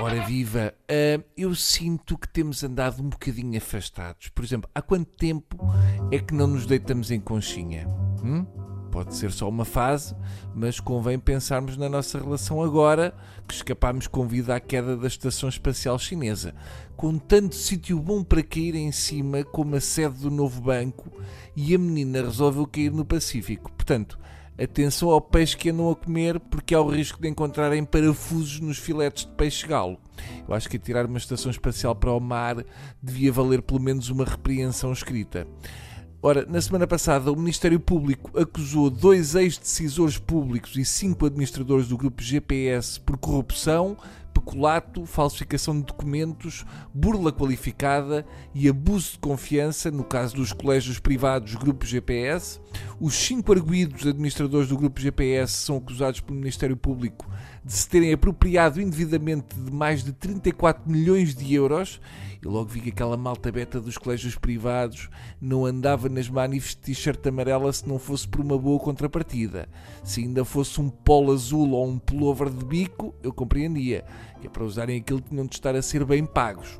Ora viva, uh, eu sinto que temos andado um bocadinho afastados. Por exemplo, há quanto tempo é que não nos deitamos em conchinha? Hum? Pode ser só uma fase, mas convém pensarmos na nossa relação agora que escapámos com vida à queda da Estação Espacial Chinesa, com tanto sítio bom para cair em cima como a sede do novo banco e a menina resolveu cair no Pacífico. Portanto, Atenção ao peixe que andam a comer, porque há o risco de encontrarem parafusos nos filetes de peixe-galo. Eu acho que tirar uma estação espacial para o mar devia valer pelo menos uma repreensão escrita. Ora, na semana passada, o Ministério Público acusou dois ex-decisores públicos e cinco administradores do grupo GPS por corrupção, peculato, falsificação de documentos, burla qualificada e abuso de confiança, no caso dos colégios privados Grupo GPS. Os cinco arguídos administradores do Grupo GPS são acusados pelo Ministério Público de se terem apropriado indevidamente de mais de 34 milhões de euros. E logo vi que aquela malta beta dos colégios privados não andava nas manifes de t-shirt amarela se não fosse por uma boa contrapartida. Se ainda fosse um polo azul ou um pullover de bico, eu compreendia. Que é para usarem aquilo tinham de estar a ser bem pagos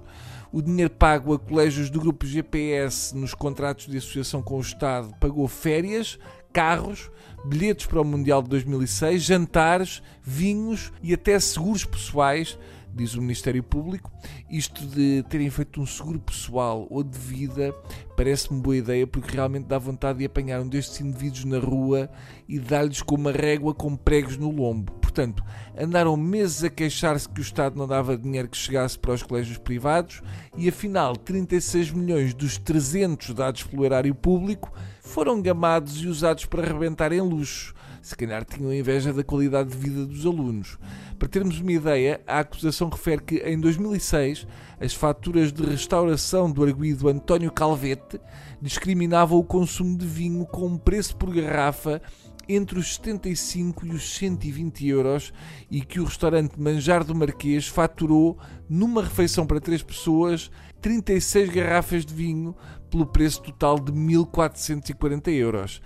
o dinheiro pago a colégios do grupo GPS nos contratos de associação com o Estado pagou férias, carros, bilhetes para o Mundial de 2006, jantares, vinhos e até seguros pessoais, diz o Ministério Público. Isto de terem feito um seguro pessoal ou de vida parece-me boa ideia porque realmente dá vontade de apanhar um destes indivíduos na rua e dar-lhes com uma régua com pregos no lombo. Portanto, andaram meses a queixar-se que o Estado não dava dinheiro que chegasse para os colégios privados e afinal 36 milhões dos 300 dados pelo erário público foram gamados e usados para arrebentar em luxo. Se calhar tinham inveja da qualidade de vida dos alunos. Para termos uma ideia, a acusação refere que em 2006 as faturas de restauração do arguído António Calvete discriminavam o consumo de vinho com um preço por garrafa entre os 75 e os 120 euros e que o restaurante Manjar do Marquês faturou, numa refeição para três pessoas, 36 garrafas de vinho pelo preço total de 1440 euros.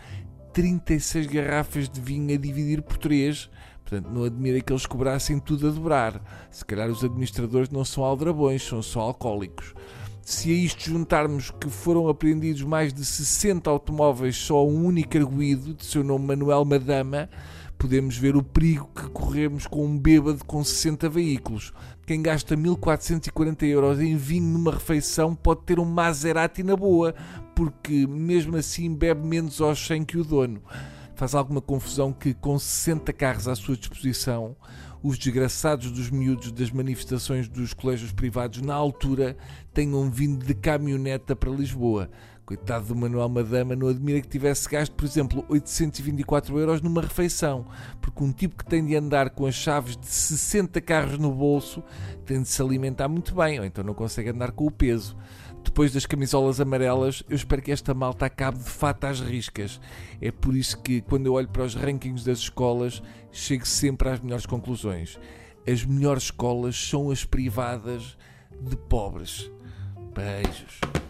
36 garrafas de vinho a dividir por 3. Portanto, não admira que eles cobrassem tudo a dobrar. Se calhar os administradores não são aldrabões, são só alcoólicos. Se a isto juntarmos que foram apreendidos mais de 60 automóveis só um único arguído, de seu nome Manuel Madama, podemos ver o perigo que corremos com um bêbado com 60 veículos. Quem gasta 1440 euros em vinho numa refeição pode ter um Maserati na boa, porque mesmo assim bebe menos aos 100 que o dono. Faz alguma confusão que, com 60 carros à sua disposição, os desgraçados dos miúdos das manifestações dos colégios privados na altura tenham vindo de caminhoneta para Lisboa. Coitado do Manuel Madama, não admira que tivesse gasto, por exemplo, 824 euros numa refeição, porque um tipo que tem de andar com as chaves de 60 carros no bolso tem de se alimentar muito bem, ou então não consegue andar com o peso depois das camisolas amarelas, eu espero que esta malta acabe de fato às riscas. É por isso que, quando eu olho para os rankings das escolas, chego sempre às melhores conclusões. As melhores escolas são as privadas de pobres. Beijos.